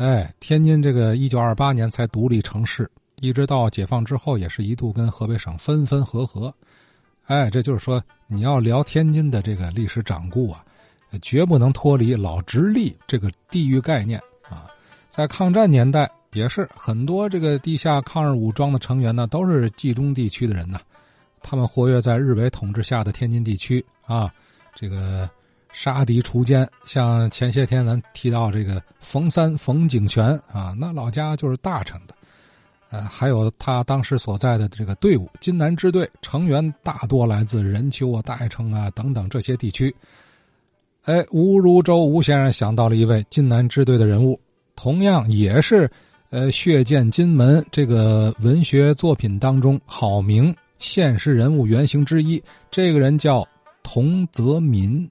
哎，天津这个一九二八年才独立成市，一直到解放之后，也是一度跟河北省分分合合。哎，这就是说，你要聊天津的这个历史掌故啊，绝不能脱离老直隶这个地域概念啊。在抗战年代，也是很多这个地下抗日武装的成员呢，都是冀中地区的人呢。他们活跃在日伪统治下的天津地区啊，这个。杀敌除奸，像前些天咱提到这个冯三冯景泉啊，那老家就是大城的，呃，还有他当时所在的这个队伍金南支队成员大多来自任丘啊、大城啊等等这些地区。哎，吴如舟吴先生想到了一位金南支队的人物，同样也是呃《血溅金门》这个文学作品当中好名现实人物原型之一，这个人叫童泽民。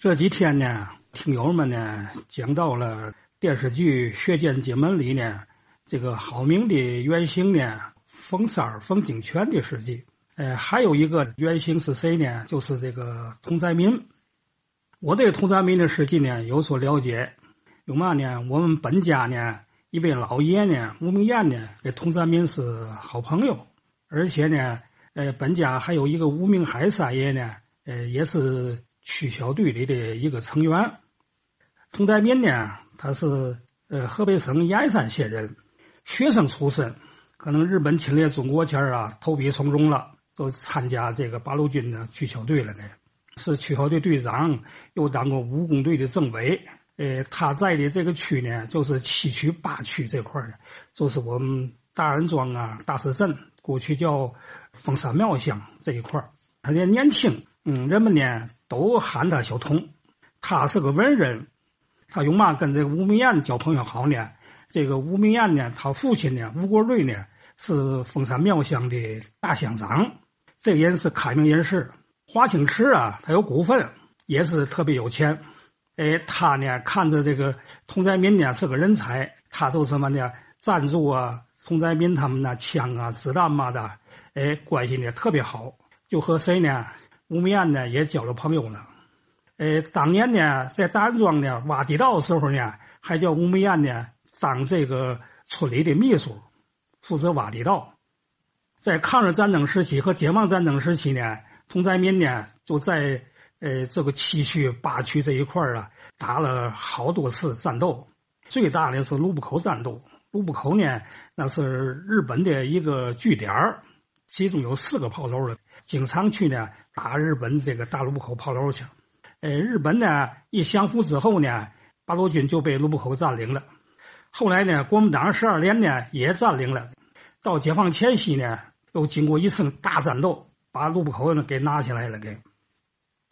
这几天呢，听友们呢讲到了电视剧《血溅金门》里呢这个好名的原型呢冯三儿冯景泉的事迹。呃，还有一个原型是谁呢？就是这个童在民。我对童在民的事迹呢有所了解。有嘛呢？我们本家呢一位老爷呢吴明艳呢跟童在民是好朋友，而且呢，呃，本家还有一个吴明海三爷呢，呃，也是。区小队里的一个成员，童在民呢，他是呃河北省盐山县人，学生出身，可能日本侵略中国前啊投笔从戎了，就参加这个八路军的区小队了，的是区小队队长，又当过武工队的政委。呃，他在的这个区呢，就是七区八区这块的，就是我们大安庄啊、大石镇，过去叫凤山庙乡这一块他也年轻。嗯，人们呢都喊他小童，他是个文人，他用嘛跟这个吴明艳交朋友好呢？这个吴明艳呢，他父亲呢吴国瑞呢是凤山庙乡的大乡长，这个人是开明人士。华清池啊，他有股份，也是特别有钱。哎，他呢看着这个童在民呢是个人才，他就什么呢赞助啊童在民他们那枪啊子弹嘛的，哎关系呢特别好，就和谁呢？吴明艳呢也交了朋友了，呃，当年呢在大安庄呢挖地道的时候呢，还叫吴梅艳呢当这个村里的秘书，负责挖地道。在抗日战争时期和解放战争时期呢，童在民呢就在呃这个七区八区这一块啊打了好多次战斗，最大的是卢布口战斗。卢布口呢那是日本的一个据点其中有四个炮楼的，经常去呢打日本这个大卢布口炮楼去。呃，日本呢一降服之后呢，八路军就被卢布口占领了。后来呢，国民党十二连呢也占领了。到解放前夕呢，又经过一次大战斗，把卢布口呢给拿下来了。给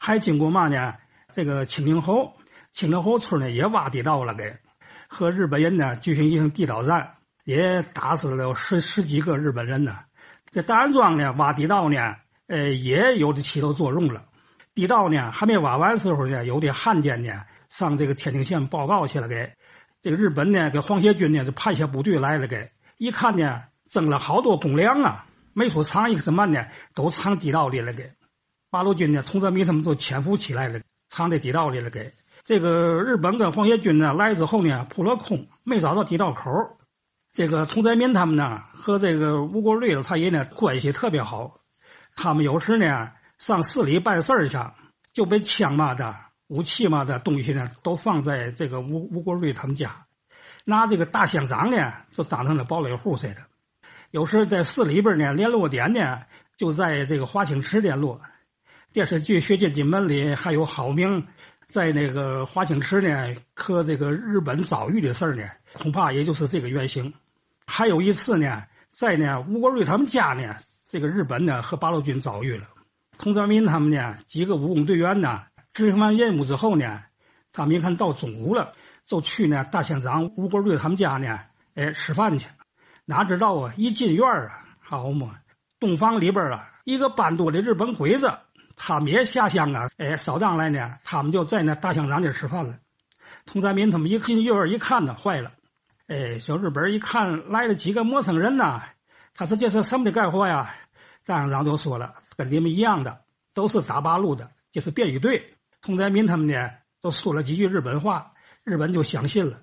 还经过嘛呢？这个青岭侯，青岭侯村呢也挖地道了，给和日本人呢举行一场地道战，也打死了十十几个日本人呢。这大安庄呢，挖地道呢，呃，也有的起到作用了。地道呢还没挖完时候呢，有的汉奸呢上这个天津县报告去了，给这个日本呢，给皇协军呢就派下部队来了，给一看呢，征了好多公粮啊，没说藏一个什么呢，都藏地道里了，给八路军呢，童泽民他们都潜伏起来了，藏在地道里了，给这个日本跟皇协军呢来之后呢，扑了空，没找到地道口。这个童在民他们呢，和这个吴国瑞他爷呢关系特别好。他们有时呢上市里办事儿去，就被枪嘛的、武器嘛的东西呢，都放在这个吴吴国瑞他们家，拿这个大乡长呢，就当成了堡垒户似的。有时在市里边呢，联络点呢就在这个华清池联络。电视剧《血溅金门》里还有好名，在那个华清池呢，和这个日本遭遇的事儿呢，恐怕也就是这个原型。还有一次呢，在呢吴国瑞他们家呢，这个日本呢和八路军遭遇了。童泽民他们呢几个武工队员呢执行完任务之后呢，他们一看到中午了，就去呢大乡长吴国瑞他们家呢，哎吃饭去。哪知道啊，一进院啊，好嘛，洞房里边啊，一个班多的日本鬼子，他们也下乡啊，哎扫荡来呢，他们就在那大乡长家吃饭了。童泽民他们一进院一看呢，坏了。哎，小日本一看来了几个陌生人呐，他说这是什么的干活呀？大乡长就说了，跟你们一样的，都是打八路的，这是便衣队。童在民他们呢，都说了几句日本话，日本就相信了。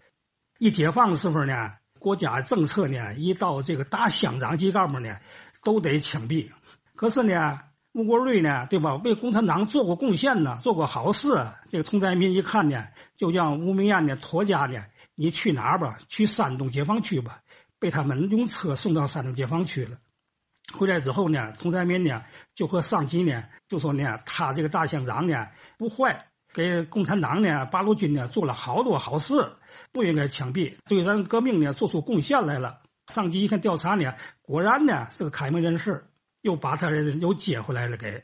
一解放的时候呢，国家政策呢，一到这个大乡长级干部呢，都得枪毙。可是呢，穆国瑞呢，对吧？为共产党做过贡献呢，做过好事。这个佟才民一看呢，就将吴明艳呢托家呢，你去哪儿吧？去山东解放区吧。被他们用车送到山东解放区了。回来之后呢，佟才民呢就和上级呢就说呢，他这个大乡长呢不坏，给共产党呢八路军呢做了好多好事。不应该枪毙，对咱革命呢做出贡献来了。上级一看调查呢，果然呢是个开明人士，又把他人又接回来了。给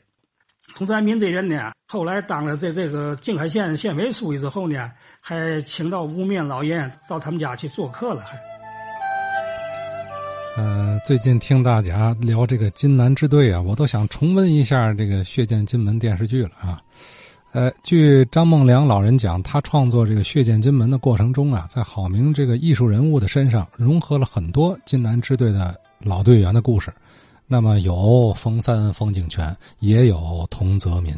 佟才民这人呢，后来当了这这个静海县县委书记之后呢，还请到吴面老爷到他们家去做客了。还，呃，最近听大家聊这个金南支队啊，我都想重温一下这个《血溅金门》电视剧了啊。呃，据张梦良老人讲，他创作这个《血溅金门》的过程中啊，在郝明这个艺术人物的身上融合了很多金南支队的老队员的故事。那么有冯三、冯景泉，也有童泽民。